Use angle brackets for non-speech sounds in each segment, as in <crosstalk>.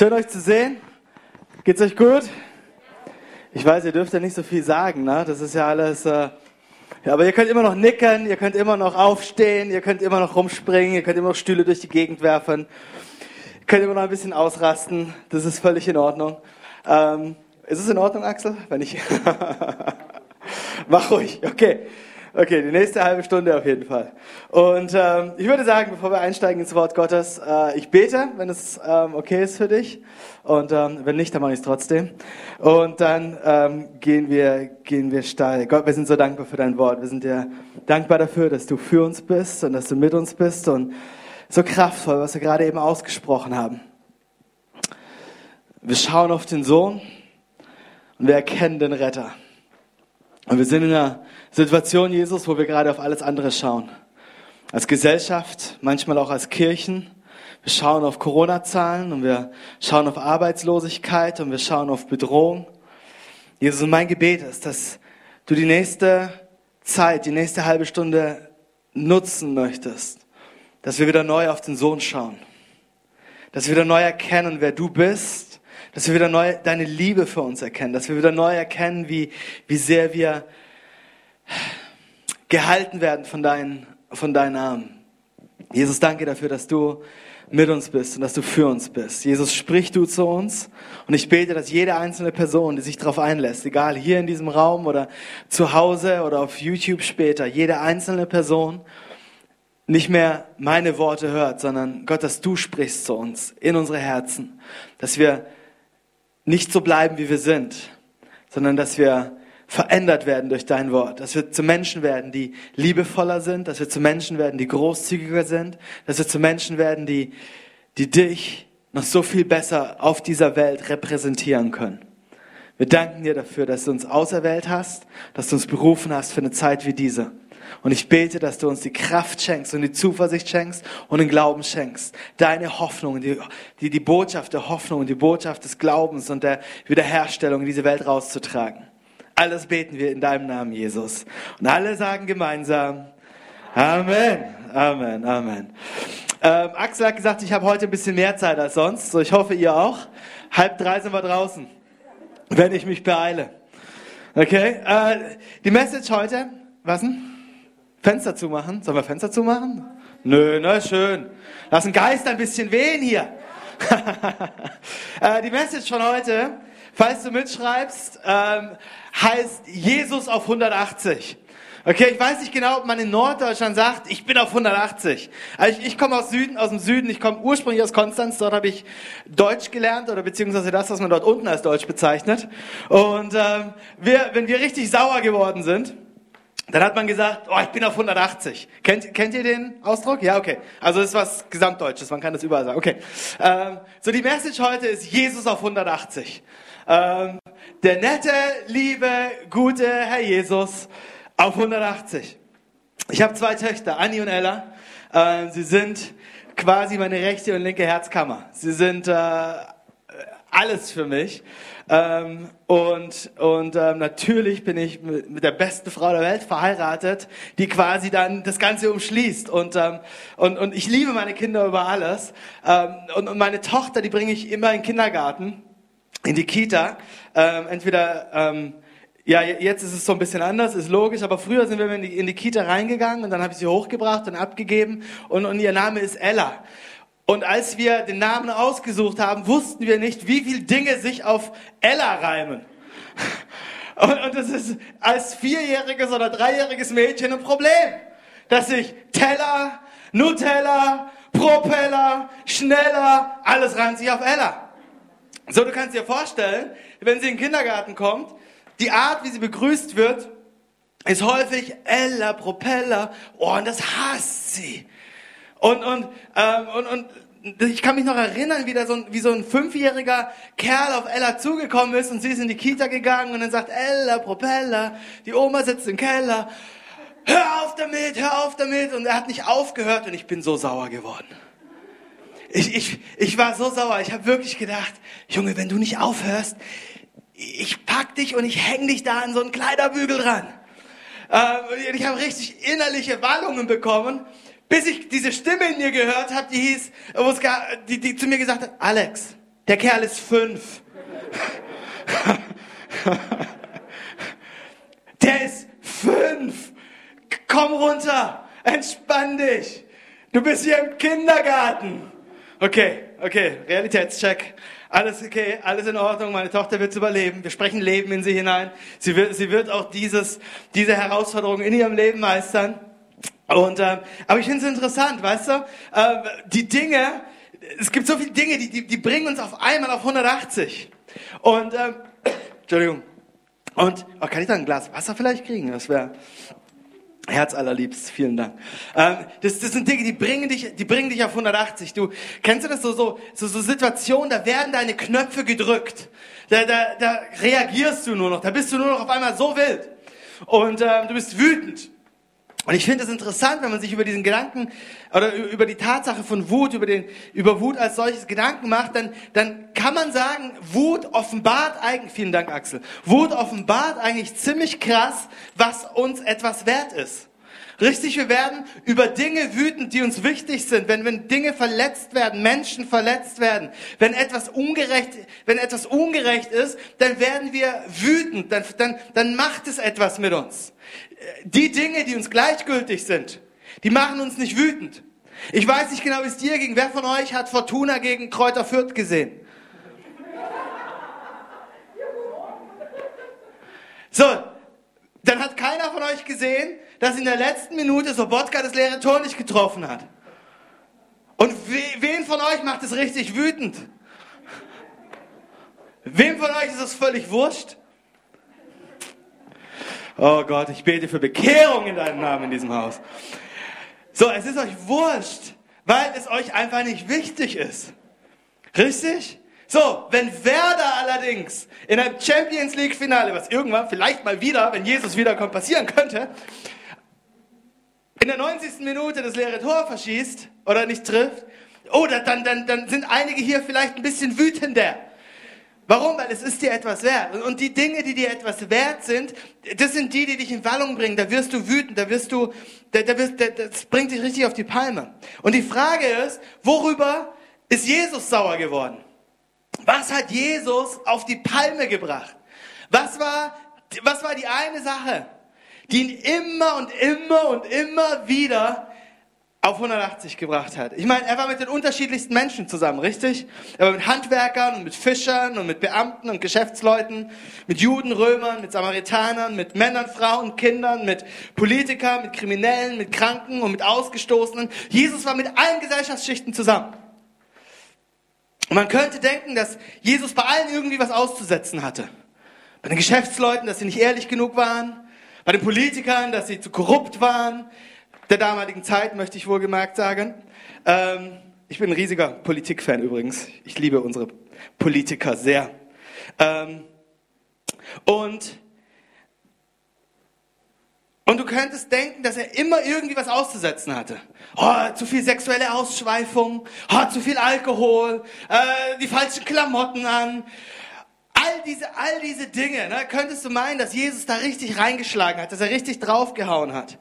Schön euch zu sehen. Geht's euch gut? Ich weiß, ihr dürft ja nicht so viel sagen, ne? Das ist ja alles. Äh ja, aber ihr könnt immer noch nicken, ihr könnt immer noch aufstehen, ihr könnt immer noch rumspringen, ihr könnt immer noch Stühle durch die Gegend werfen, ihr könnt immer noch ein bisschen ausrasten. Das ist völlig in Ordnung. Ähm, ist es in Ordnung, Axel? Wenn ich. <laughs> Mach ruhig, okay. Okay, die nächste halbe Stunde auf jeden Fall. Und ähm, ich würde sagen, bevor wir einsteigen ins Wort Gottes, äh, ich bete, wenn es ähm, okay ist für dich. Und ähm, wenn nicht, dann mache ich es trotzdem. Und dann ähm, gehen wir gehen wir steil. Gott, wir sind so dankbar für dein Wort. Wir sind dir dankbar dafür, dass du für uns bist und dass du mit uns bist und so kraftvoll, was wir gerade eben ausgesprochen haben. Wir schauen auf den Sohn und wir erkennen den Retter. Und wir sind in einer Situation, Jesus, wo wir gerade auf alles andere schauen. Als Gesellschaft, manchmal auch als Kirchen. Wir schauen auf Corona-Zahlen und wir schauen auf Arbeitslosigkeit und wir schauen auf Bedrohung. Jesus, mein Gebet ist, dass du die nächste Zeit, die nächste halbe Stunde nutzen möchtest, dass wir wieder neu auf den Sohn schauen, dass wir wieder neu erkennen, wer du bist, dass wir wieder neu deine Liebe für uns erkennen, dass wir wieder neu erkennen, wie, wie sehr wir gehalten werden von deinen, von deinen Armen. Jesus, danke dafür, dass du mit uns bist und dass du für uns bist. Jesus, sprich du zu uns und ich bete, dass jede einzelne Person, die sich darauf einlässt, egal hier in diesem Raum oder zu Hause oder auf YouTube später, jede einzelne Person nicht mehr meine Worte hört, sondern Gott, dass du sprichst zu uns in unsere Herzen, dass wir nicht so bleiben, wie wir sind, sondern dass wir verändert werden durch dein Wort, dass wir zu Menschen werden, die liebevoller sind, dass wir zu Menschen werden, die großzügiger sind, dass wir zu Menschen werden, die, die dich noch so viel besser auf dieser Welt repräsentieren können. Wir danken dir dafür, dass du uns auserwählt hast, dass du uns berufen hast für eine Zeit wie diese. Und ich bete, dass du uns die Kraft schenkst und die Zuversicht schenkst und den Glauben schenkst. Deine Hoffnung, die, die, die Botschaft der Hoffnung und die Botschaft des Glaubens und der Wiederherstellung in diese Welt rauszutragen. Alles beten wir in deinem Namen, Jesus. Und alle sagen gemeinsam, Amen, Amen, Amen. Ähm, Axel hat gesagt, ich habe heute ein bisschen mehr Zeit als sonst. So, ich hoffe, ihr auch. Halb drei sind wir draußen, wenn ich mich beeile. Okay, äh, die Message heute, was denn? Fenster zumachen? Sollen wir Fenster zumachen? Nö, na schön. Lass den Geist ein bisschen wehen hier. <laughs> äh, die Message von heute, falls du mitschreibst, ähm, heißt Jesus auf 180. Okay, ich weiß nicht genau, ob man in Norddeutschland sagt, ich bin auf 180. Also ich, ich komme aus Süden, aus dem Süden, ich komme ursprünglich aus Konstanz, dort habe ich Deutsch gelernt oder beziehungsweise das, was man dort unten als Deutsch bezeichnet. Und ähm, wir, wenn wir richtig sauer geworden sind, dann hat man gesagt, oh, ich bin auf 180. Kennt, kennt ihr den Ausdruck? Ja, okay. Also das ist was Gesamtdeutsches, man kann das überall sagen. Okay. Ähm, so die Message heute ist Jesus auf 180. Ähm, der nette, liebe, gute Herr Jesus auf 180. Ich habe zwei Töchter, Annie und Ella. Äh, sie sind quasi meine rechte und linke Herzkammer. Sie sind äh, alles für mich. Ähm, und und ähm, natürlich bin ich mit, mit der besten Frau der Welt verheiratet, die quasi dann das Ganze umschließt. Und, ähm, und, und ich liebe meine Kinder über alles. Ähm, und, und meine Tochter, die bringe ich immer in den Kindergarten in die Kita. Ähm, entweder, ähm, ja, jetzt ist es so ein bisschen anders, ist logisch, aber früher sind wir in die, in die Kita reingegangen und dann habe ich sie hochgebracht und abgegeben und, und ihr Name ist Ella. Und als wir den Namen ausgesucht haben, wussten wir nicht, wie viele Dinge sich auf Ella reimen. Und, das ist als vierjähriges oder dreijähriges Mädchen ein Problem, dass ich Teller, Nutella, Propeller, schneller, alles reimt sich auf Ella. So, du kannst dir vorstellen, wenn sie in den Kindergarten kommt, die Art, wie sie begrüßt wird, ist häufig Ella, Propeller, oh, und das hasst sie. Und, und, ähm, und, und ich kann mich noch erinnern, wie, da so ein, wie so ein fünfjähriger Kerl auf Ella zugekommen ist und sie ist in die Kita gegangen und dann sagt, Ella, Propeller, die Oma sitzt im Keller, hör auf damit, hör auf damit. Und er hat nicht aufgehört und ich bin so sauer geworden. Ich, ich, ich war so sauer. Ich habe wirklich gedacht, Junge, wenn du nicht aufhörst, ich pack dich und ich häng dich da an so einen Kleiderbügel dran. Äh, ich habe richtig innerliche Wallungen bekommen, bis ich diese Stimme in mir gehört habe, die hieß, die, die zu mir gesagt hat, Alex, Der Kerl ist fünf. <laughs> Der ist fünf. Komm runter. Entspann dich. Du bist hier im Kindergarten. Okay, okay, Realitätscheck. Alles okay, alles in Ordnung. Meine Tochter wird es überleben. Wir sprechen Leben in sie hinein. Sie wird, sie wird auch dieses, diese Herausforderung in ihrem Leben meistern. Und, äh, aber ich finde es interessant, weißt du, äh, die Dinge, es gibt so viele Dinge, die, die, die bringen uns auf einmal auf 180. Und, äh, <coughs> Entschuldigung. Und, oh, kann ich da ein Glas Wasser vielleicht kriegen? Das wäre Herzallerliebst, vielen Dank. Ähm, das, das sind Dinge, die bringen dich, die bringen dich auf 180. Du kennst du das so so so, so Situationen, da werden deine Knöpfe gedrückt, da, da, da reagierst du nur noch, da bist du nur noch auf einmal so wild und ähm, du bist wütend. Und ich finde es interessant, wenn man sich über diesen Gedanken oder über die Tatsache von Wut, über den, über Wut als solches Gedanken macht, dann, dann kann man sagen, Wut offenbart eigentlich, vielen Dank Axel, Wut offenbart eigentlich ziemlich krass, was uns etwas wert ist. Richtig, wir werden über Dinge wütend, die uns wichtig sind. Wenn, wenn Dinge verletzt werden, Menschen verletzt werden, wenn etwas ungerecht, wenn etwas ungerecht ist, dann werden wir wütend, dann, dann, dann macht es etwas mit uns. Die Dinge, die uns gleichgültig sind, die machen uns nicht wütend. Ich weiß nicht genau, wie es dir ging. Wer von euch hat Fortuna gegen Kräuter Fürth gesehen? So, dann hat keiner von euch gesehen, dass in der letzten Minute Sobotka das leere Tor nicht getroffen hat. Und wen von euch macht es richtig wütend? Wem von euch ist es völlig wurscht? Oh Gott, ich bete für Bekehrung in deinem Namen in diesem Haus. So, es ist euch wurscht, weil es euch einfach nicht wichtig ist. Richtig? So, wenn Werder allerdings in einem Champions League Finale, was irgendwann vielleicht mal wieder, wenn Jesus wiederkommt, passieren könnte, in der 90. Minute das leere Tor verschießt oder nicht trifft, oh, dann, dann, dann sind einige hier vielleicht ein bisschen wütender. Warum? Weil es ist dir etwas wert. Und die Dinge, die dir etwas wert sind, das sind die, die dich in Wallung bringen. Da wirst du wütend, da wirst du, da, da wirst, das bringt dich richtig auf die Palme. Und die Frage ist, worüber ist Jesus sauer geworden? Was hat Jesus auf die Palme gebracht? Was war, was war die eine Sache? Die ihn immer und immer und immer wieder auf 180 gebracht hat. Ich meine, er war mit den unterschiedlichsten Menschen zusammen, richtig? Er war mit Handwerkern und mit Fischern und mit Beamten und Geschäftsleuten, mit Juden, Römern, mit Samaritanern, mit Männern, Frauen, Kindern, mit Politikern, mit Kriminellen, mit Kranken und mit Ausgestoßenen. Jesus war mit allen Gesellschaftsschichten zusammen. Und man könnte denken, dass Jesus bei allen irgendwie was auszusetzen hatte. Bei den Geschäftsleuten, dass sie nicht ehrlich genug waren, bei den Politikern, dass sie zu korrupt waren, der damaligen Zeit, möchte ich wohlgemerkt sagen. Ähm, ich bin ein riesiger Politikfan übrigens. Ich liebe unsere Politiker sehr. Ähm, und, und du könntest denken, dass er immer irgendwie was auszusetzen hatte. Oh, zu viel sexuelle Ausschweifung, oh, zu viel Alkohol, äh, die falschen Klamotten an, all diese, all diese Dinge, ne, könntest du meinen, dass Jesus da richtig reingeschlagen hat, dass er richtig draufgehauen hat.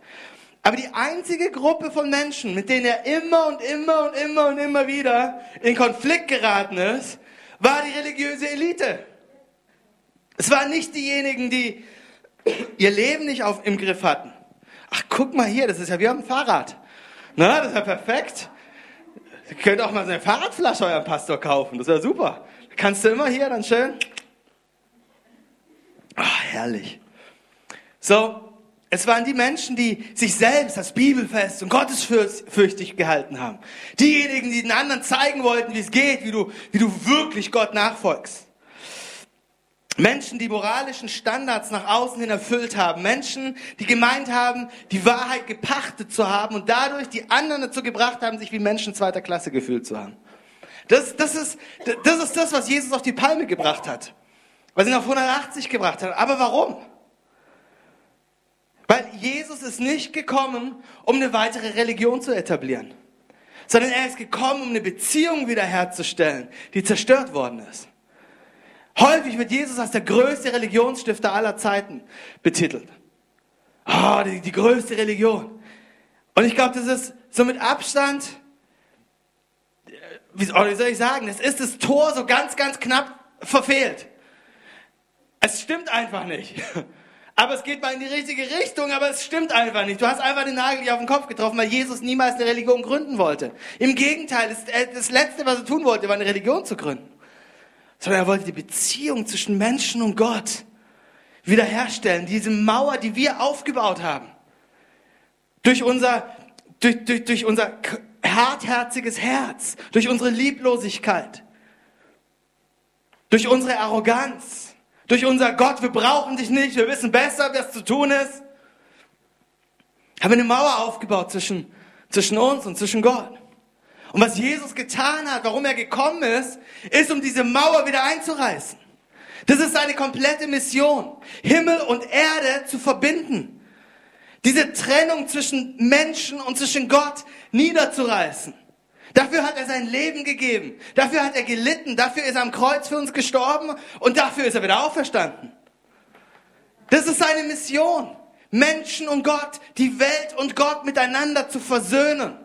Aber die einzige Gruppe von Menschen, mit denen er immer und immer und immer und immer wieder in Konflikt geraten ist, war die religiöse Elite. Es waren nicht diejenigen, die ihr Leben nicht auf, im Griff hatten. Ach, guck mal hier, das ist ja wie dem Fahrrad. Na, das ist ja perfekt. Ihr könnt auch mal so eine Fahrradflasche eurem Pastor kaufen. Das ja super. Kannst du immer hier dann schön Ach, herrlich. So, es waren die Menschen, die sich selbst als Bibelfest und gottesfürchtig gehalten haben. Diejenigen, die den anderen zeigen wollten, wie es geht, wie du, wie du wirklich Gott nachfolgst. Menschen, die moralischen Standards nach außen hin erfüllt haben. Menschen, die gemeint haben, die Wahrheit gepachtet zu haben und dadurch die anderen dazu gebracht haben, sich wie Menschen zweiter Klasse gefühlt zu haben. Das, das, ist, das ist das, was Jesus auf die Palme gebracht hat weil sie ihn auf 180 gebracht hat. Aber warum? Weil Jesus ist nicht gekommen, um eine weitere Religion zu etablieren, sondern er ist gekommen, um eine Beziehung wiederherzustellen, die zerstört worden ist. Häufig wird Jesus als der größte Religionsstifter aller Zeiten betitelt. Ah, oh, die, die größte Religion. Und ich glaube, das ist so mit Abstand wie soll ich sagen, es ist das Tor so ganz, ganz knapp verfehlt. Es stimmt einfach nicht. Aber es geht mal in die richtige Richtung, aber es stimmt einfach nicht. Du hast einfach den Nagel nicht auf den Kopf getroffen, weil Jesus niemals eine Religion gründen wollte. Im Gegenteil, das Letzte, was er tun wollte, war eine Religion zu gründen. Sondern er wollte die Beziehung zwischen Menschen und Gott wiederherstellen. Diese Mauer, die wir aufgebaut haben. Durch unser, durch, durch, durch unser hartherziges Herz, durch unsere Lieblosigkeit, durch unsere Arroganz durch unser Gott, wir brauchen dich nicht, wir wissen besser, was zu tun ist. Haben eine Mauer aufgebaut zwischen, zwischen uns und zwischen Gott. Und was Jesus getan hat, warum er gekommen ist, ist, um diese Mauer wieder einzureißen. Das ist seine komplette Mission. Himmel und Erde zu verbinden. Diese Trennung zwischen Menschen und zwischen Gott niederzureißen. Dafür hat er sein Leben gegeben. Dafür hat er gelitten. Dafür ist er am Kreuz für uns gestorben und dafür ist er wieder auferstanden. Das ist seine Mission. Menschen und Gott, die Welt und Gott miteinander zu versöhnen.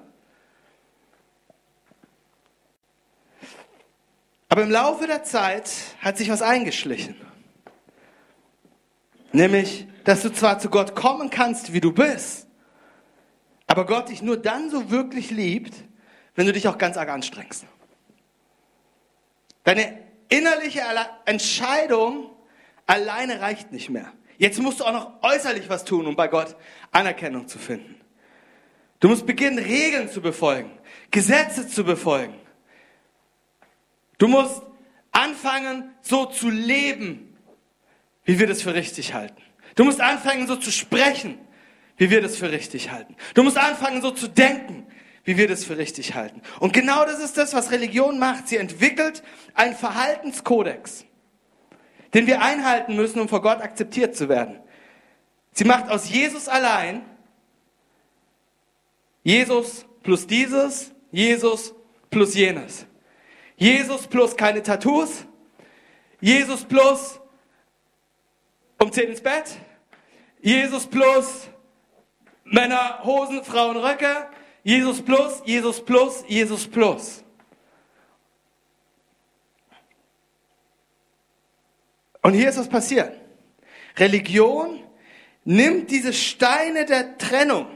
Aber im Laufe der Zeit hat sich was eingeschlichen. Nämlich, dass du zwar zu Gott kommen kannst, wie du bist, aber Gott dich nur dann so wirklich liebt, wenn du dich auch ganz arg anstrengst. Deine innerliche Entscheidung alleine reicht nicht mehr. Jetzt musst du auch noch äußerlich was tun, um bei Gott Anerkennung zu finden. Du musst beginnen, Regeln zu befolgen, Gesetze zu befolgen. Du musst anfangen, so zu leben, wie wir das für richtig halten. Du musst anfangen, so zu sprechen, wie wir das für richtig halten. Du musst anfangen, so zu denken, wie wir das für richtig halten. Und genau das ist das, was Religion macht. Sie entwickelt einen Verhaltenskodex, den wir einhalten müssen, um vor Gott akzeptiert zu werden. Sie macht aus Jesus allein Jesus plus dieses, Jesus plus jenes. Jesus plus keine Tattoos, Jesus plus um 10 ins Bett, Jesus plus Männer, Hosen, Frauen, Röcke, Jesus plus, Jesus plus, Jesus plus. Und hier ist was passiert. Religion nimmt diese Steine der Trennung,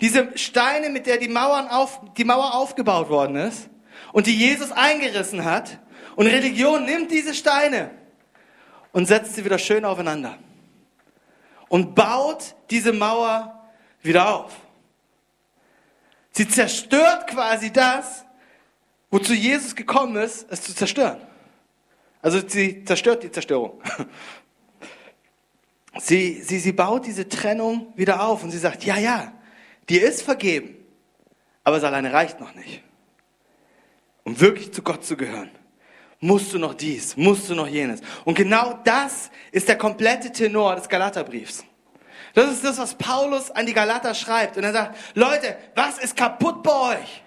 diese Steine, mit der die, Mauern auf, die Mauer aufgebaut worden ist und die Jesus eingerissen hat, und Religion nimmt diese Steine und setzt sie wieder schön aufeinander und baut diese Mauer wieder auf. Sie zerstört quasi das, wozu Jesus gekommen ist, es zu zerstören. Also sie zerstört die Zerstörung. <laughs> Sie, sie, sie baut diese Trennung wieder auf und sie sagt, ja, ja, dir ist vergeben, aber es alleine reicht noch nicht. Um wirklich zu Gott zu gehören, musst du noch dies, musst du noch jenes. Und genau das ist der komplette Tenor des Galaterbriefs. Das ist das, was Paulus an die Galater schreibt. Und er sagt, Leute, was ist kaputt bei euch?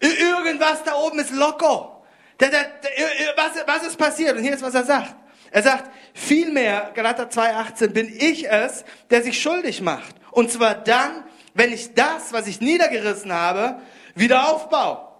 Irgendwas da oben ist locker. Was, was ist passiert? Und hier ist, was er sagt. Er sagt, vielmehr, Galater 2,18, bin ich es, der sich schuldig macht. Und zwar dann, wenn ich das, was ich niedergerissen habe, wieder aufbaue.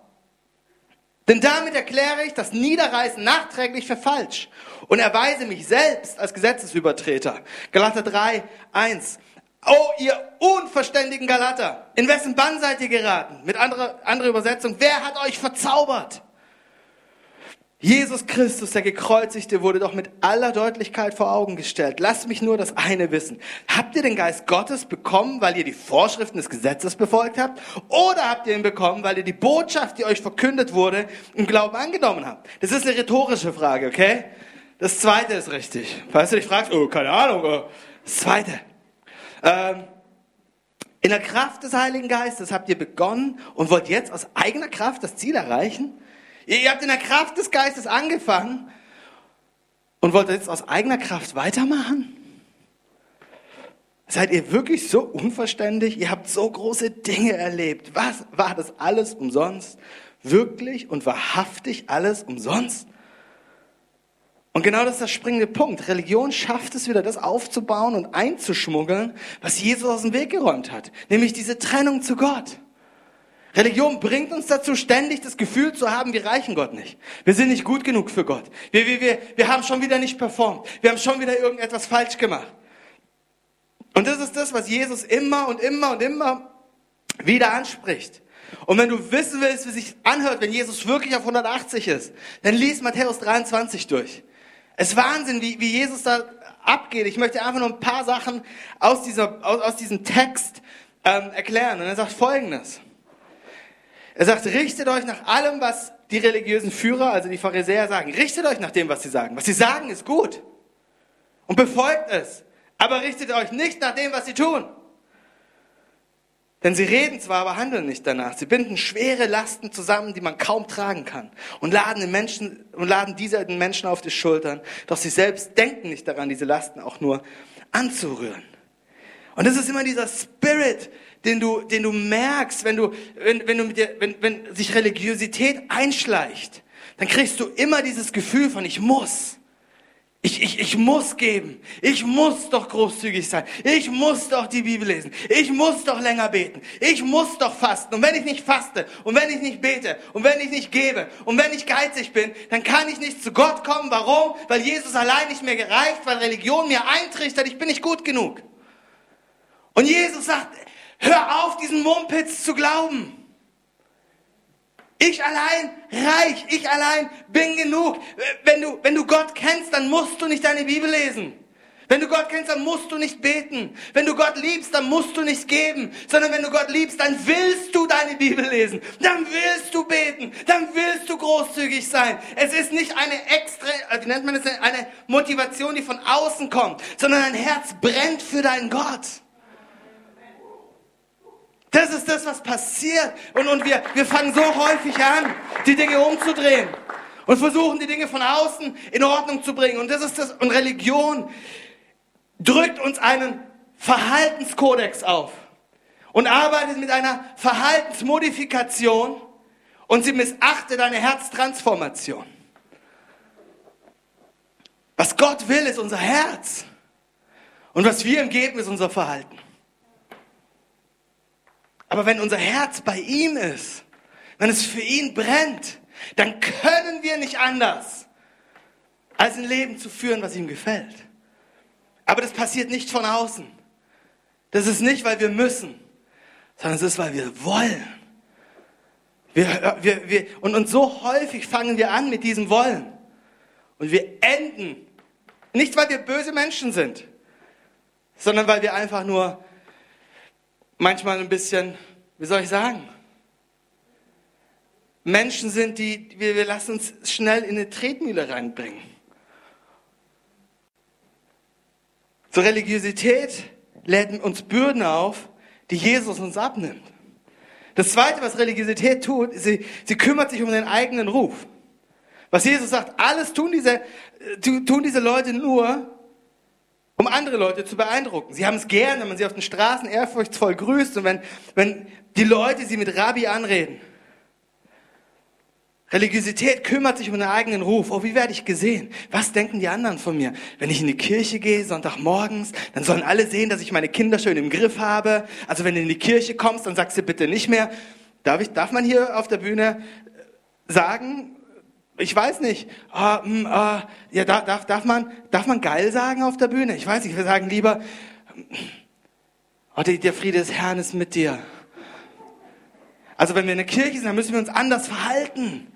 Denn damit erkläre ich das Niederreißen nachträglich für falsch und erweise mich selbst als Gesetzesübertreter. Galater 3, 1. Oh, ihr unverständigen Galater, in wessen Bann seid ihr geraten? Mit anderer, anderer Übersetzung, wer hat euch verzaubert? Jesus Christus, der Gekreuzigte, wurde doch mit aller Deutlichkeit vor Augen gestellt. Lasst mich nur das eine wissen. Habt ihr den Geist Gottes bekommen, weil ihr die Vorschriften des Gesetzes befolgt habt? Oder habt ihr ihn bekommen, weil ihr die Botschaft, die euch verkündet wurde, im Glauben angenommen habt? Das ist eine rhetorische Frage, okay? Das zweite ist richtig. Falls du dich fragst, oh, keine Ahnung. Oh. Das zweite. Ähm, in der Kraft des Heiligen Geistes habt ihr begonnen und wollt jetzt aus eigener Kraft das Ziel erreichen? Ihr habt in der Kraft des Geistes angefangen und wollt jetzt aus eigener Kraft weitermachen? Seid ihr wirklich so unverständlich? Ihr habt so große Dinge erlebt. Was war das alles umsonst? Wirklich und wahrhaftig alles umsonst? Und genau das ist der springende Punkt. Religion schafft es wieder, das aufzubauen und einzuschmuggeln, was Jesus aus dem Weg geräumt hat. Nämlich diese Trennung zu Gott. Religion bringt uns dazu, ständig das Gefühl zu haben, wir reichen Gott nicht. Wir sind nicht gut genug für Gott. Wir, wir, wir, wir haben schon wieder nicht performt. Wir haben schon wieder irgendetwas falsch gemacht. Und das ist das, was Jesus immer und immer und immer wieder anspricht. Und wenn du wissen willst, wie sich anhört, wenn Jesus wirklich auf 180 ist, dann lies Matthäus 23 durch. Es ist Wahnsinn, wie, wie Jesus da abgeht. Ich möchte einfach nur ein paar Sachen aus, dieser, aus, aus diesem Text ähm, erklären. Und er sagt Folgendes. Er sagt, richtet euch nach allem, was die religiösen Führer, also die Pharisäer sagen. Richtet euch nach dem, was sie sagen. Was sie sagen, ist gut. Und befolgt es. Aber richtet euch nicht nach dem, was sie tun. Denn sie reden zwar, aber handeln nicht danach. Sie binden schwere Lasten zusammen, die man kaum tragen kann. Und laden, den Menschen, und laden diese den Menschen auf die Schultern. Doch sie selbst denken nicht daran, diese Lasten auch nur anzurühren. Und das ist immer dieser Spirit, den du, den du merkst, wenn du, wenn, wenn du mit dir, wenn, wenn sich Religiosität einschleicht, dann kriegst du immer dieses Gefühl von ich muss. Ich, ich, ich muss geben. Ich muss doch großzügig sein. Ich muss doch die Bibel lesen. Ich muss doch länger beten. Ich muss doch fasten. Und wenn ich nicht faste und wenn ich nicht bete und wenn ich nicht gebe und wenn ich geizig bin, dann kann ich nicht zu Gott kommen. Warum? Weil Jesus allein nicht mehr gereicht, weil Religion mir eintrichtert, ich bin nicht gut genug. Und Jesus sagt, hör auf, diesen Mumpitz zu glauben. Ich allein reich, ich allein bin genug. Wenn du, wenn du Gott kennst, dann musst du nicht deine Bibel lesen. Wenn du Gott kennst, dann musst du nicht beten. Wenn du Gott liebst, dann musst du nicht geben, sondern wenn du Gott liebst, dann willst du deine Bibel lesen. Dann willst du beten. Dann willst du großzügig sein. Es ist nicht eine extra, äh, wie nennt man das, eine Motivation, die von außen kommt, sondern dein Herz brennt für deinen Gott. Das ist das, was passiert. Und, und wir, wir fangen so häufig an, die Dinge umzudrehen und versuchen, die Dinge von außen in Ordnung zu bringen. Und das ist das. Und Religion drückt uns einen Verhaltenskodex auf und arbeitet mit einer Verhaltensmodifikation und sie missachtet eine Herztransformation. Was Gott will, ist unser Herz. Und was wir ihm geben, ist unser Verhalten. Aber wenn unser Herz bei ihm ist, wenn es für ihn brennt, dann können wir nicht anders, als ein Leben zu führen, was ihm gefällt. Aber das passiert nicht von außen. Das ist nicht, weil wir müssen, sondern es ist, weil wir wollen. Wir, wir, wir, und, und so häufig fangen wir an mit diesem Wollen. Und wir enden, nicht weil wir böse Menschen sind, sondern weil wir einfach nur manchmal ein bisschen, wie soll ich sagen, Menschen sind, die wir, wir lassen uns schnell in eine Tretmühle reinbringen. So Religiosität lädt uns Bürden auf, die Jesus uns abnimmt. Das Zweite, was Religiosität tut, sie, sie kümmert sich um den eigenen Ruf. Was Jesus sagt, alles tun diese, tun diese Leute nur, um andere Leute zu beeindrucken. Sie haben es gern, wenn man sie auf den Straßen ehrfurchtsvoll grüßt und wenn, wenn die Leute sie mit Rabbi anreden. Religiosität kümmert sich um den eigenen Ruf. Oh, wie werde ich gesehen? Was denken die anderen von mir? Wenn ich in die Kirche gehe, Sonntagmorgens, dann sollen alle sehen, dass ich meine Kinder schön im Griff habe. Also wenn du in die Kirche kommst, dann sagst du bitte nicht mehr, darf, ich, darf man hier auf der Bühne sagen, ich weiß nicht, hm, ah, ja, darf, darf, man, darf man geil sagen auf der Bühne? Ich weiß nicht, wir sagen lieber, oh, der Friede des Herrn ist mit dir. Also wenn wir in der Kirche sind, dann müssen wir uns anders verhalten.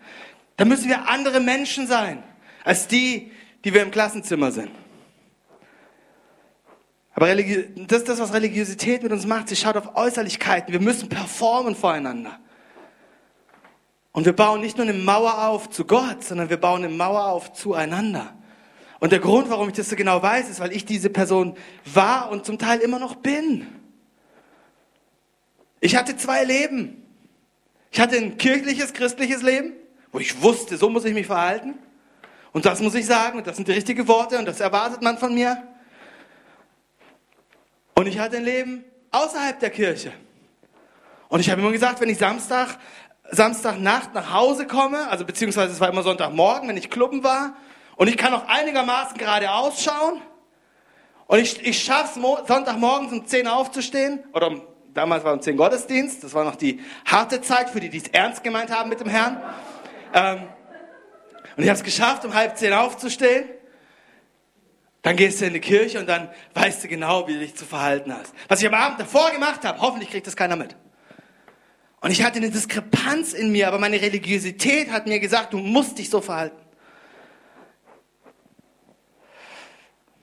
Dann müssen wir andere Menschen sein, als die, die wir im Klassenzimmer sind. Aber das ist das, was Religiosität mit uns macht. Sie schaut auf Äußerlichkeiten. Wir müssen performen voreinander. Und wir bauen nicht nur eine Mauer auf zu Gott, sondern wir bauen eine Mauer auf zueinander. Und der Grund, warum ich das so genau weiß, ist, weil ich diese Person war und zum Teil immer noch bin. Ich hatte zwei Leben. Ich hatte ein kirchliches, christliches Leben, wo ich wusste, so muss ich mich verhalten. Und das muss ich sagen und das sind die richtigen Worte und das erwartet man von mir. Und ich hatte ein Leben außerhalb der Kirche. Und ich habe immer gesagt, wenn ich Samstag Samstagnacht nach Hause komme, also beziehungsweise es war immer Sonntagmorgen, wenn ich klubben war, und ich kann noch einigermaßen gerade ausschauen, und ich, ich schaffe es Sonntagmorgens um 10 aufzustehen, oder damals war um 10 Gottesdienst, das war noch die harte Zeit für die, die es ernst gemeint haben mit dem Herrn. Ähm, und ich habe es geschafft, um halb zehn aufzustehen. Dann gehst du in die Kirche und dann weißt du genau, wie du dich zu verhalten hast. Was ich am Abend davor gemacht habe, hoffentlich kriegt das keiner mit. Und ich hatte eine Diskrepanz in mir, aber meine Religiosität hat mir gesagt, du musst dich so verhalten.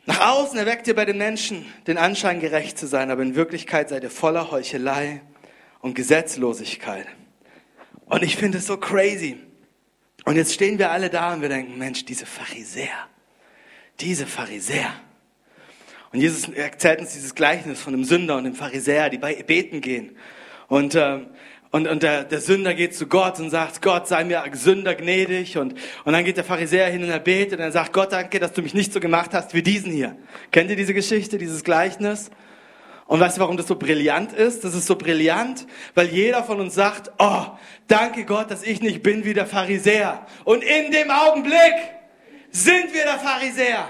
Nach außen erweckt ihr bei den Menschen den Anschein, gerecht zu sein, aber in Wirklichkeit seid ihr voller Heuchelei und Gesetzlosigkeit. Und ich finde es so crazy. Und jetzt stehen wir alle da und wir denken, Mensch, diese Pharisäer, diese Pharisäer. Und Jesus erzählt uns dieses Gleichnis von dem Sünder und dem Pharisäer, die bei beten gehen. Und ähm, und, und der, der Sünder geht zu Gott und sagt, Gott, sei mir Sünder gnädig. Und, und dann geht der Pharisäer hin und er betet und er sagt, Gott, danke, dass du mich nicht so gemacht hast wie diesen hier. Kennt ihr diese Geschichte, dieses Gleichnis? Und weißt du, warum das so brillant ist? Das ist so brillant, weil jeder von uns sagt, oh, danke Gott, dass ich nicht bin wie der Pharisäer. Und in dem Augenblick sind wir der Pharisäer.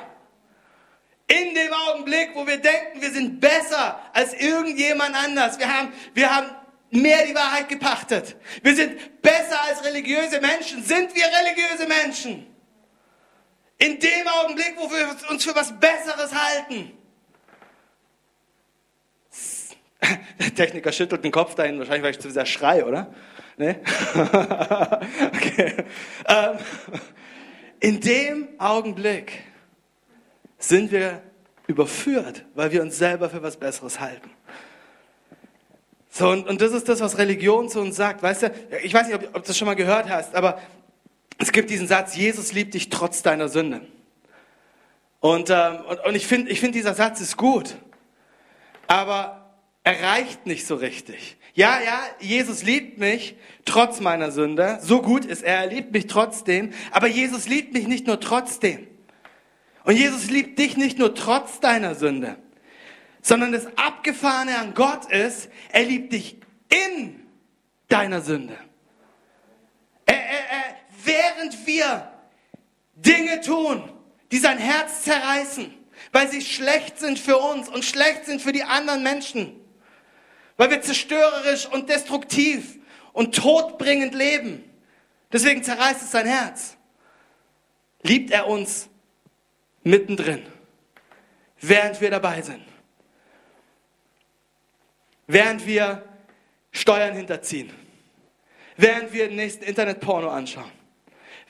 In dem Augenblick, wo wir denken, wir sind besser als irgendjemand anders. Wir haben, wir haben mehr die Wahrheit gepachtet. Wir sind besser als religiöse Menschen. Sind wir religiöse Menschen? In dem Augenblick, wo wir uns für was Besseres halten. <laughs> Der Techniker schüttelt den Kopf dahin, wahrscheinlich, weil ich zu sehr schrei, oder? Ne? <laughs> okay. Ähm, in dem Augenblick sind wir überführt, weil wir uns selber für was Besseres halten. So, und, und das ist das, was Religion zu uns sagt. Weißt du, ich weiß nicht, ob, ob du das schon mal gehört hast, aber es gibt diesen Satz, Jesus liebt dich trotz deiner Sünde. Und, ähm, und, und ich finde, ich find, dieser Satz ist gut, aber er reicht nicht so richtig. Ja, ja, Jesus liebt mich trotz meiner Sünde. So gut ist er, er liebt mich trotzdem. Aber Jesus liebt mich nicht nur trotzdem. Und Jesus liebt dich nicht nur trotz deiner Sünde sondern das Abgefahrene an Gott ist, er liebt dich in deiner Sünde. Er, er, er, während wir Dinge tun, die sein Herz zerreißen, weil sie schlecht sind für uns und schlecht sind für die anderen Menschen, weil wir zerstörerisch und destruktiv und todbringend leben. Deswegen zerreißt es sein Herz. Liebt er uns mittendrin, während wir dabei sind während wir Steuern hinterziehen, während wir den nächsten Internetporno anschauen,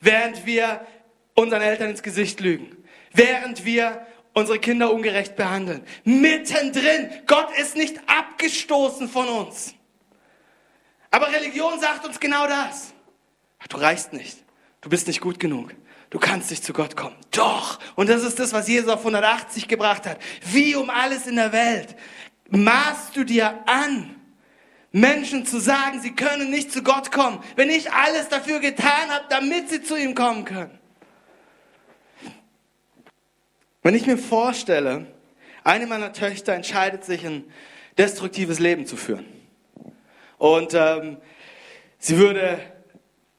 während wir unseren Eltern ins Gesicht lügen, während wir unsere Kinder ungerecht behandeln. Mittendrin. Gott ist nicht abgestoßen von uns. Aber Religion sagt uns genau das. Du reichst nicht. Du bist nicht gut genug. Du kannst nicht zu Gott kommen. Doch. Und das ist das, was Jesus auf 180 gebracht hat. Wie um alles in der Welt maßt du dir an, Menschen zu sagen, sie können nicht zu Gott kommen, wenn ich alles dafür getan habe, damit sie zu ihm kommen können? Wenn ich mir vorstelle, eine meiner Töchter entscheidet sich, ein destruktives Leben zu führen. Und ähm, sie, würde,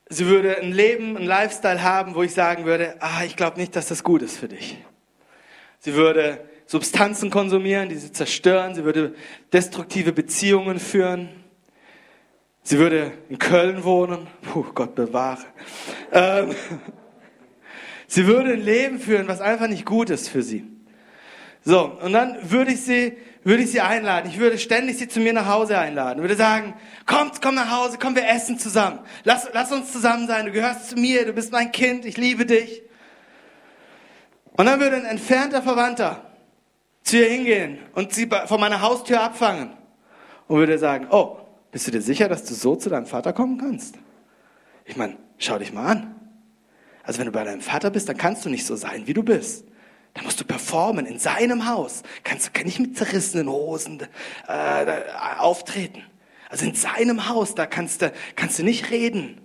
sie würde ein Leben, ein Lifestyle haben, wo ich sagen würde, ah, ich glaube nicht, dass das gut ist für dich. Sie würde Substanzen konsumieren, die sie zerstören. Sie würde destruktive Beziehungen führen. Sie würde in Köln wohnen. Puh, Gott bewahre. Ähm, <laughs> sie würde ein Leben führen, was einfach nicht gut ist für sie. So, und dann würde ich sie, würde ich sie einladen. Ich würde ständig sie zu mir nach Hause einladen. Würde sagen, kommt, komm nach Hause, komm, wir essen zusammen. Lass, lass uns zusammen sein. Du gehörst zu mir, du bist mein Kind, ich liebe dich. Und dann würde ein entfernter Verwandter zu ihr hingehen und sie vor meiner Haustür abfangen und würde sagen, oh, bist du dir sicher, dass du so zu deinem Vater kommen kannst? Ich meine, schau dich mal an. Also wenn du bei deinem Vater bist, dann kannst du nicht so sein, wie du bist. Da musst du performen in seinem Haus. Kannst du nicht mit zerrissenen Hosen äh, auftreten. Also in seinem Haus, da kannst du, kannst du nicht reden.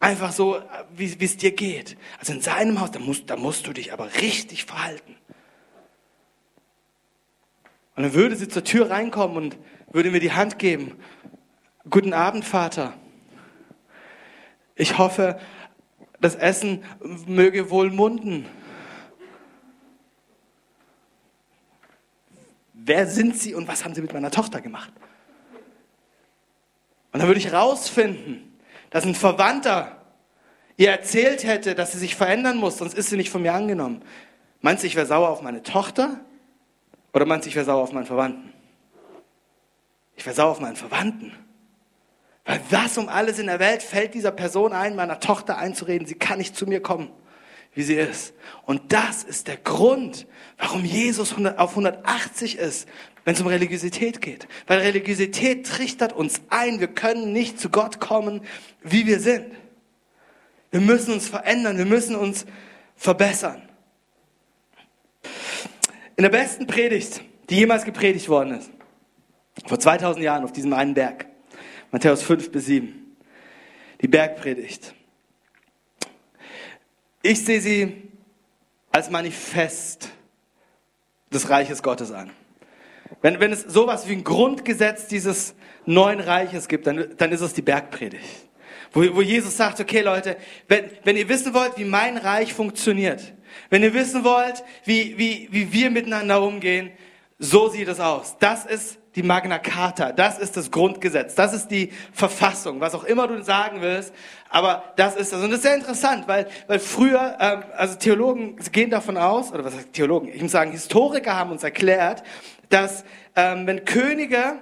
Einfach so, wie es dir geht. Also in seinem Haus, da musst, da musst du dich aber richtig verhalten. Und dann würde sie zur Tür reinkommen und würde mir die Hand geben. Guten Abend, Vater. Ich hoffe, das Essen möge wohl munden. Wer sind Sie und was haben Sie mit meiner Tochter gemacht? Und dann würde ich rausfinden, dass ein Verwandter ihr erzählt hätte, dass sie sich verändern muss, sonst ist sie nicht von mir angenommen. Meinst du, ich wäre sauer auf meine Tochter? Oder meinst du, ich wäre auf meinen Verwandten? Ich wäre auf meinen Verwandten. Weil was um alles in der Welt fällt dieser Person ein, meiner Tochter einzureden, sie kann nicht zu mir kommen, wie sie ist. Und das ist der Grund, warum Jesus auf 180 ist, wenn es um Religiosität geht. Weil Religiosität trichtert uns ein, wir können nicht zu Gott kommen, wie wir sind. Wir müssen uns verändern, wir müssen uns verbessern. In der besten Predigt, die jemals gepredigt worden ist, vor 2000 Jahren auf diesem einen Berg, Matthäus 5 bis 7. Die Bergpredigt. Ich sehe sie als Manifest des Reiches Gottes an. Wenn, wenn es sowas wie ein Grundgesetz dieses neuen Reiches gibt, dann, dann ist es die Bergpredigt. Wo, wo Jesus sagt, okay Leute, wenn, wenn ihr wissen wollt, wie mein Reich funktioniert, wenn ihr wissen wollt, wie, wie, wie wir miteinander umgehen, so sieht es aus. Das ist die Magna Carta, das ist das Grundgesetz, das ist die Verfassung, was auch immer du sagen willst, aber das ist das. Und das ist sehr interessant, weil, weil früher, ähm, also Theologen gehen davon aus, oder was heißt Theologen, ich muss sagen, Historiker haben uns erklärt, dass ähm, wenn Könige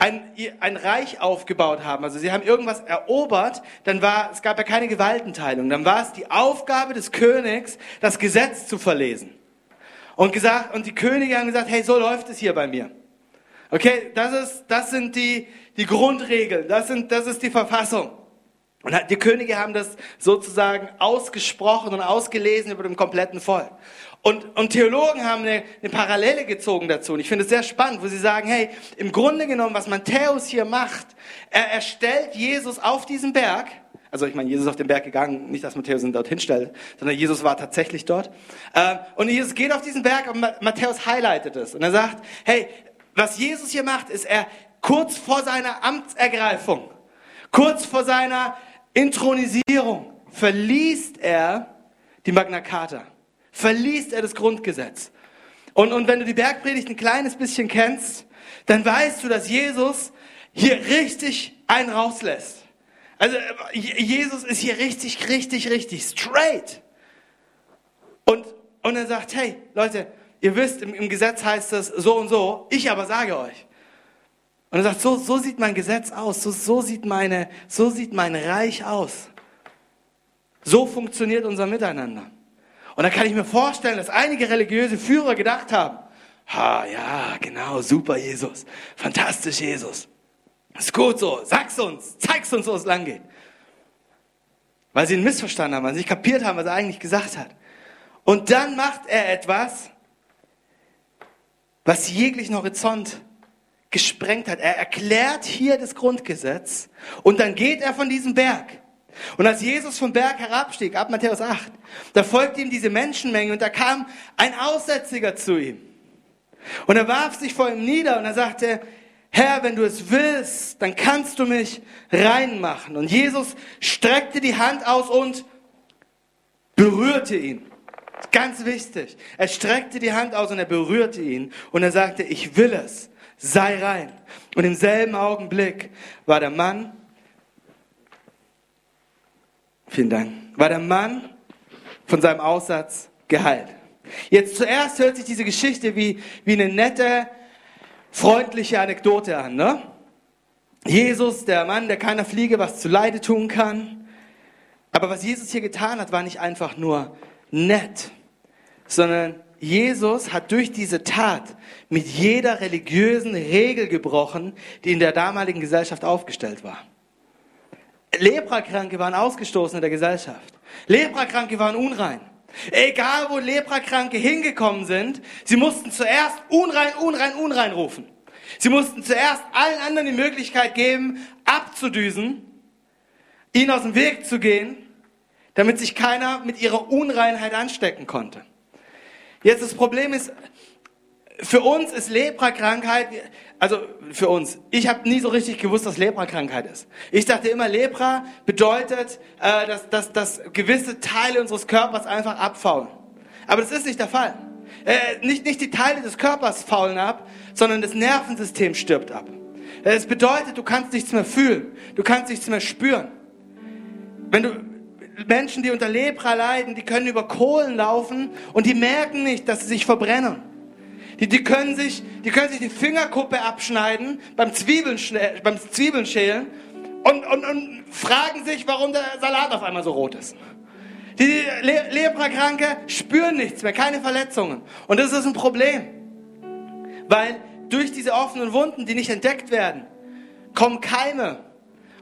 ein, ein Reich aufgebaut haben, also sie haben irgendwas erobert, dann war, es gab ja keine Gewaltenteilung, dann war es die Aufgabe des Königs, das Gesetz zu verlesen. Und gesagt, und die Könige haben gesagt, hey, so läuft es hier bei mir. Okay, das ist, das sind die, die Grundregeln, das sind, das ist die Verfassung. Und die Könige haben das sozusagen ausgesprochen und ausgelesen über dem kompletten Volk. Und, und Theologen haben eine, eine Parallele gezogen dazu. Und ich finde es sehr spannend, wo sie sagen, hey, im Grunde genommen, was Matthäus hier macht, er, er stellt Jesus auf diesen Berg. Also ich meine, Jesus ist auf den Berg gegangen, nicht, dass Matthäus ihn dorthin stellt, sondern Jesus war tatsächlich dort. Ähm, und Jesus geht auf diesen Berg und Matthäus highlightet es. Und er sagt, hey, was Jesus hier macht, ist er kurz vor seiner Amtsergreifung, kurz vor seiner Intronisierung, verliest er die Magna Carta, verliest er das Grundgesetz. Und, und wenn du die Bergpredigt ein kleines bisschen kennst, dann weißt du, dass Jesus hier richtig einen rauslässt. Also Jesus ist hier richtig, richtig, richtig straight. Und, und er sagt, hey Leute, ihr wisst, im, im Gesetz heißt es so und so, ich aber sage euch. Und er sagt, so, so sieht mein Gesetz aus, so, so, sieht meine, so sieht mein Reich aus. So funktioniert unser Miteinander. Und da kann ich mir vorstellen, dass einige religiöse Führer gedacht haben, ha, ja, genau, super Jesus, fantastisch Jesus. Ist gut so, sag's uns, zeig's uns, wo es lang geht. Weil sie ihn missverstanden haben, weil sie nicht kapiert haben, was er eigentlich gesagt hat. Und dann macht er etwas, was jeglichen Horizont gesprengt hat. Er erklärt hier das Grundgesetz und dann geht er von diesem Berg. Und als Jesus vom Berg herabstieg, ab Matthäus 8, da folgte ihm diese Menschenmenge und da kam ein Aussätziger zu ihm. Und er warf sich vor ihm nieder und er sagte, Herr, wenn du es willst, dann kannst du mich reinmachen. Und Jesus streckte die Hand aus und berührte ihn. Ganz wichtig. Er streckte die Hand aus und er berührte ihn und er sagte, ich will es, sei rein. Und im selben Augenblick war der Mann, vielen Dank, war der Mann von seinem Aussatz geheilt. Jetzt zuerst hört sich diese Geschichte wie, wie eine nette, freundliche Anekdote an, ne? Jesus, der Mann, der keiner Fliege was zu Leide tun kann. Aber was Jesus hier getan hat, war nicht einfach nur nett, sondern Jesus hat durch diese Tat mit jeder religiösen Regel gebrochen, die in der damaligen Gesellschaft aufgestellt war. Leprakranke waren ausgestoßen in der Gesellschaft. Leprakranke waren unrein. Egal wo Leprakranke hingekommen sind, sie mussten zuerst unrein, unrein, unrein rufen. Sie mussten zuerst allen anderen die Möglichkeit geben, abzudüsen, ihnen aus dem Weg zu gehen, damit sich keiner mit ihrer Unreinheit anstecken konnte. Jetzt das Problem ist, für uns ist Leprakrankheit, also für uns, ich habe nie so richtig gewusst, was Leprakrankheit ist. Ich dachte immer, Lepra bedeutet, äh, dass, dass, dass gewisse Teile unseres Körpers einfach abfaulen. Aber das ist nicht der Fall. Äh, nicht, nicht die Teile des Körpers faulen ab, sondern das Nervensystem stirbt ab. Es bedeutet, du kannst nichts mehr fühlen. Du kannst nichts mehr spüren. Wenn du Menschen, die unter Lepra leiden, die können über Kohlen laufen und die merken nicht, dass sie sich verbrennen. Die, die, können, sich, die können sich die Fingerkuppe abschneiden beim Zwiebeln, beim Zwiebeln schälen und, und, und fragen sich, warum der Salat auf einmal so rot ist. Die Le Leprakranke spüren nichts mehr, keine Verletzungen. Und das ist ein Problem. Weil durch diese offenen Wunden, die nicht entdeckt werden, kommen Keime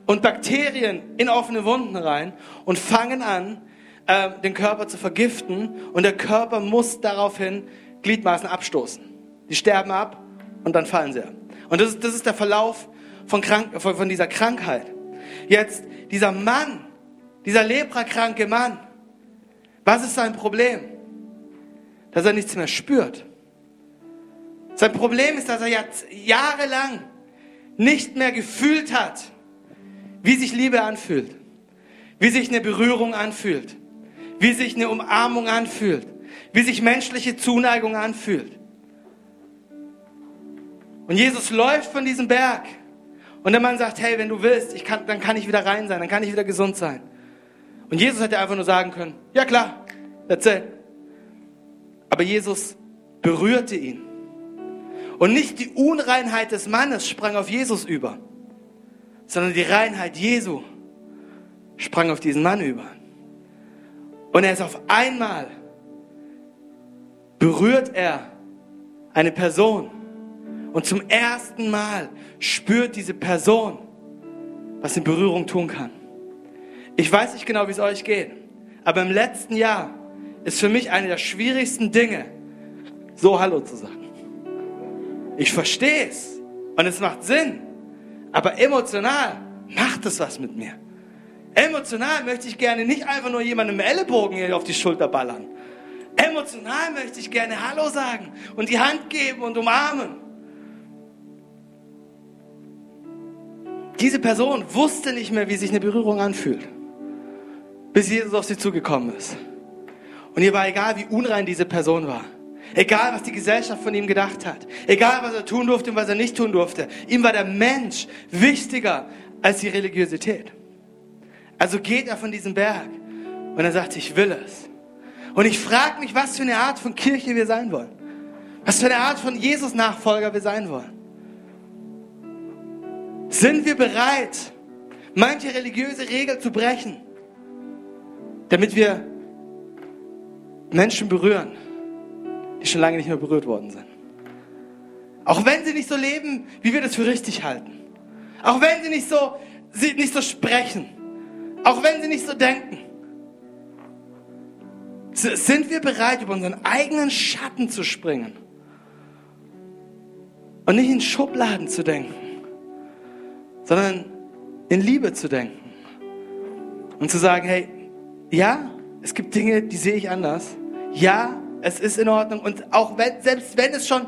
und Bakterien in offene Wunden rein und fangen an, äh, den Körper zu vergiften. Und der Körper muss daraufhin Gliedmaßen abstoßen. Die sterben ab und dann fallen sie. Und das ist, das ist der Verlauf von, Krank von, von dieser Krankheit. Jetzt, dieser Mann, dieser leprakranke Mann, was ist sein Problem? Dass er nichts mehr spürt. Sein Problem ist, dass er jahrelang nicht mehr gefühlt hat, wie sich Liebe anfühlt, wie sich eine Berührung anfühlt, wie sich eine Umarmung anfühlt, wie sich menschliche Zuneigung anfühlt. Und Jesus läuft von diesem Berg und der Mann sagt, hey, wenn du willst, kann, dann kann ich wieder rein sein, dann kann ich wieder gesund sein. Und Jesus hätte einfach nur sagen können, ja klar, erzähl. Aber Jesus berührte ihn. Und nicht die Unreinheit des Mannes sprang auf Jesus über, sondern die Reinheit Jesu sprang auf diesen Mann über. Und er ist auf einmal, berührt er eine Person. Und zum ersten Mal spürt diese Person, was in Berührung tun kann. Ich weiß nicht genau, wie es euch geht, aber im letzten Jahr ist für mich eine der schwierigsten Dinge, so Hallo zu sagen. Ich verstehe es und es macht Sinn, aber emotional macht es was mit mir. Emotional möchte ich gerne nicht einfach nur jemandem Ellenbogen hier auf die Schulter ballern. Emotional möchte ich gerne Hallo sagen und die Hand geben und umarmen. Diese Person wusste nicht mehr, wie sich eine Berührung anfühlt bis Jesus auf sie zugekommen ist. Und ihr war egal, wie unrein diese Person war. Egal, was die Gesellschaft von ihm gedacht hat. Egal, was er tun durfte und was er nicht tun durfte. Ihm war der Mensch wichtiger als die Religiosität. Also geht er von diesem Berg und er sagt, ich will es. Und ich frage mich, was für eine Art von Kirche wir sein wollen. Was für eine Art von Jesus-Nachfolger wir sein wollen. Sind wir bereit, manche religiöse Regel zu brechen? damit wir Menschen berühren, die schon lange nicht mehr berührt worden sind. Auch wenn sie nicht so leben, wie wir das für richtig halten. Auch wenn sie nicht so, sie nicht so sprechen. Auch wenn sie nicht so denken. Sind wir bereit, über unseren eigenen Schatten zu springen? Und nicht in Schubladen zu denken, sondern in Liebe zu denken. Und zu sagen, hey, ja, es gibt Dinge, die sehe ich anders. Ja, es ist in Ordnung. Und auch wenn, selbst wenn es schon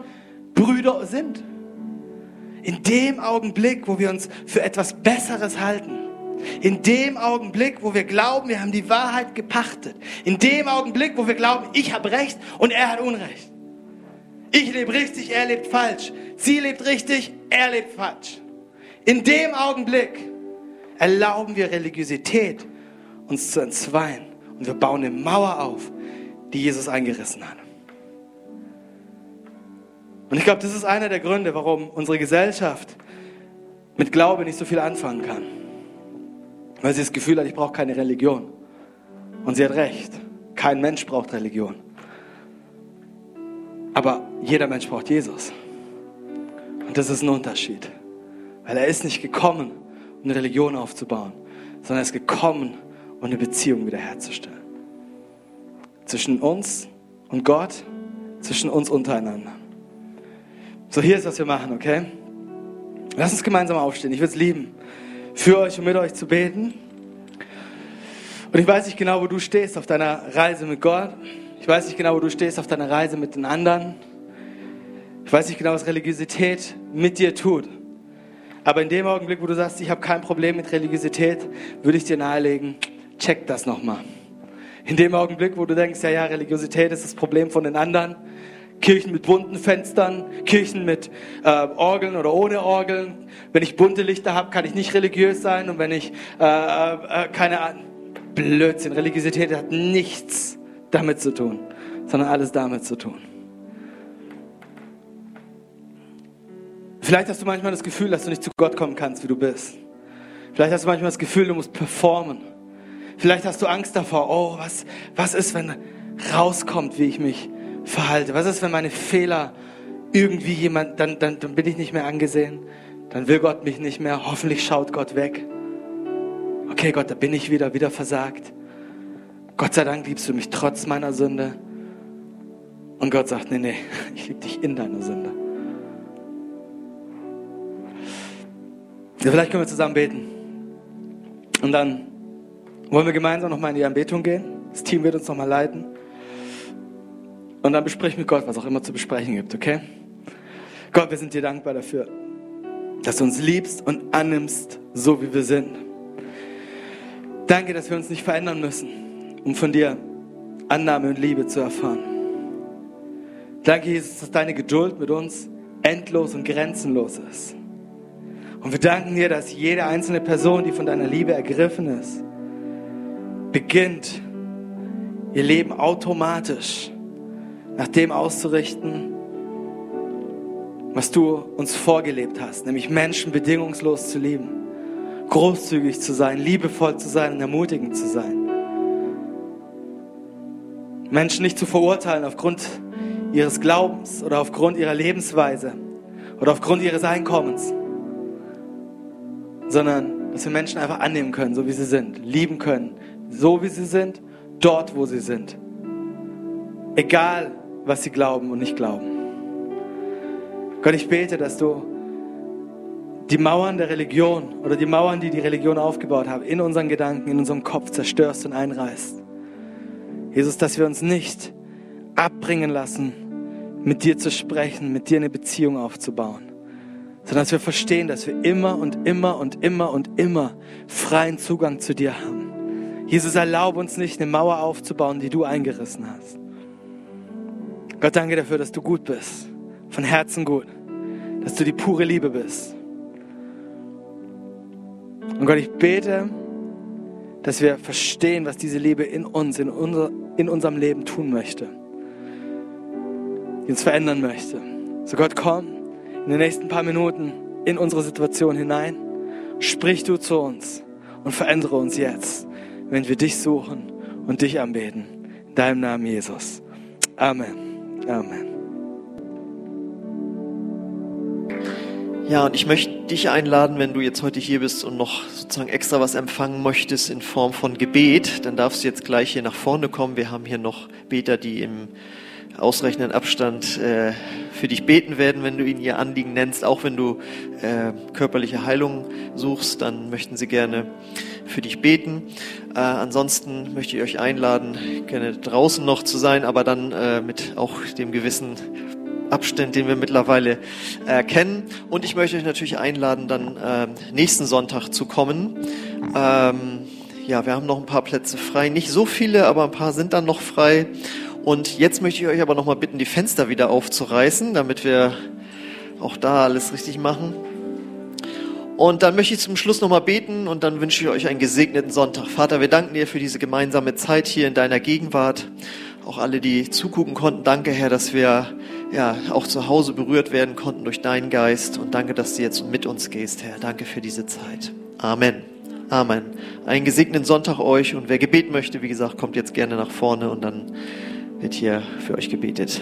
Brüder sind. In dem Augenblick, wo wir uns für etwas Besseres halten. In dem Augenblick, wo wir glauben, wir haben die Wahrheit gepachtet. In dem Augenblick, wo wir glauben, ich habe Recht und er hat Unrecht. Ich lebe richtig, er lebt falsch. Sie lebt richtig, er lebt falsch. In dem Augenblick erlauben wir Religiosität uns zu entzweien. Und wir bauen eine Mauer auf, die Jesus eingerissen hat. Und ich glaube, das ist einer der Gründe, warum unsere Gesellschaft mit Glaube nicht so viel anfangen kann. Weil sie das Gefühl hat, ich brauche keine Religion. Und sie hat recht. Kein Mensch braucht Religion. Aber jeder Mensch braucht Jesus. Und das ist ein Unterschied. Weil er ist nicht gekommen, um eine Religion aufzubauen, sondern er ist gekommen, und eine Beziehung wiederherzustellen. Zwischen uns und Gott, zwischen uns untereinander. So, hier ist, was wir machen, okay? Lass uns gemeinsam aufstehen. Ich würde es lieben, für euch und mit euch zu beten. Und ich weiß nicht genau, wo du stehst auf deiner Reise mit Gott. Ich weiß nicht genau, wo du stehst auf deiner Reise mit den anderen. Ich weiß nicht genau, was Religiosität mit dir tut. Aber in dem Augenblick, wo du sagst, ich habe kein Problem mit Religiosität, würde ich dir nahelegen, check das nochmal. In dem Augenblick, wo du denkst, ja, ja, Religiosität ist das Problem von den anderen, Kirchen mit bunten Fenstern, Kirchen mit äh, Orgeln oder ohne Orgeln. Wenn ich bunte Lichter habe, kann ich nicht religiös sein. Und wenn ich äh, äh, keine Ahnung, Blödsinn, Religiosität hat nichts damit zu tun, sondern alles damit zu tun. Vielleicht hast du manchmal das Gefühl, dass du nicht zu Gott kommen kannst, wie du bist. Vielleicht hast du manchmal das Gefühl, du musst performen. Vielleicht hast du Angst davor, oh, was, was ist, wenn rauskommt, wie ich mich verhalte? Was ist, wenn meine Fehler irgendwie jemand, dann, dann, dann bin ich nicht mehr angesehen? Dann will Gott mich nicht mehr. Hoffentlich schaut Gott weg. Okay, Gott, da bin ich wieder, wieder versagt. Gott sei Dank liebst du mich trotz meiner Sünde. Und Gott sagt, nee, nee, <laughs> ich liebe dich in deiner Sünde. Ja, vielleicht können wir zusammen beten. Und dann wollen wir gemeinsam nochmal in die Anbetung gehen. Das Team wird uns nochmal leiten. Und dann besprich mit Gott, was auch immer zu besprechen gibt, okay? Gott, wir sind dir dankbar dafür, dass du uns liebst und annimmst, so wie wir sind. Danke, dass wir uns nicht verändern müssen, um von dir Annahme und Liebe zu erfahren. Danke, Jesus, dass deine Geduld mit uns endlos und grenzenlos ist. Und wir danken dir, dass jede einzelne Person, die von deiner Liebe ergriffen ist, beginnt, ihr Leben automatisch nach dem auszurichten, was du uns vorgelebt hast, nämlich Menschen bedingungslos zu lieben, großzügig zu sein, liebevoll zu sein und ermutigend zu sein. Menschen nicht zu verurteilen aufgrund ihres Glaubens oder aufgrund ihrer Lebensweise oder aufgrund ihres Einkommens, sondern dass wir Menschen einfach annehmen können, so wie sie sind, lieben können, so wie sie sind, dort, wo sie sind. Egal, was sie glauben und nicht glauben. Gott, ich bete, dass du die Mauern der Religion oder die Mauern, die die Religion aufgebaut haben, in unseren Gedanken, in unserem Kopf zerstörst und einreißt. Jesus, dass wir uns nicht abbringen lassen, mit dir zu sprechen, mit dir eine Beziehung aufzubauen, sondern dass wir verstehen, dass wir immer und immer und immer und immer freien Zugang zu dir haben. Jesus, erlaube uns nicht, eine Mauer aufzubauen, die du eingerissen hast. Gott, danke dafür, dass du gut bist, von Herzen gut, dass du die pure Liebe bist. Und Gott, ich bete, dass wir verstehen, was diese Liebe in uns, in, unser, in unserem Leben tun möchte, die uns verändern möchte. So Gott, komm in den nächsten paar Minuten in unsere Situation hinein, sprich du zu uns und verändere uns jetzt wenn wir dich suchen und dich anbeten. In deinem Namen, Jesus. Amen. Amen. Ja, und ich möchte dich einladen, wenn du jetzt heute hier bist und noch sozusagen extra was empfangen möchtest in Form von Gebet, dann darfst du jetzt gleich hier nach vorne kommen. Wir haben hier noch Beter, die im ausreichenden Abstand äh, für dich beten werden, wenn du ihnen ihr Anliegen nennst. Auch wenn du äh, körperliche Heilung suchst, dann möchten sie gerne für dich beten. Äh, ansonsten möchte ich euch einladen, gerne draußen noch zu sein, aber dann äh, mit auch dem gewissen Abstand, den wir mittlerweile äh, kennen. Und ich möchte euch natürlich einladen, dann äh, nächsten Sonntag zu kommen. Ähm, ja, wir haben noch ein paar Plätze frei. Nicht so viele, aber ein paar sind dann noch frei. Und jetzt möchte ich euch aber nochmal bitten, die Fenster wieder aufzureißen, damit wir auch da alles richtig machen. Und dann möchte ich zum Schluss nochmal beten und dann wünsche ich euch einen gesegneten Sonntag. Vater, wir danken dir für diese gemeinsame Zeit hier in deiner Gegenwart. Auch alle, die zugucken konnten, danke Herr, dass wir ja auch zu Hause berührt werden konnten durch deinen Geist. Und danke, dass du jetzt mit uns gehst, Herr. Danke für diese Zeit. Amen. Amen. Einen gesegneten Sonntag euch und wer Gebet möchte, wie gesagt, kommt jetzt gerne nach vorne und dann wird hier für euch gebetet.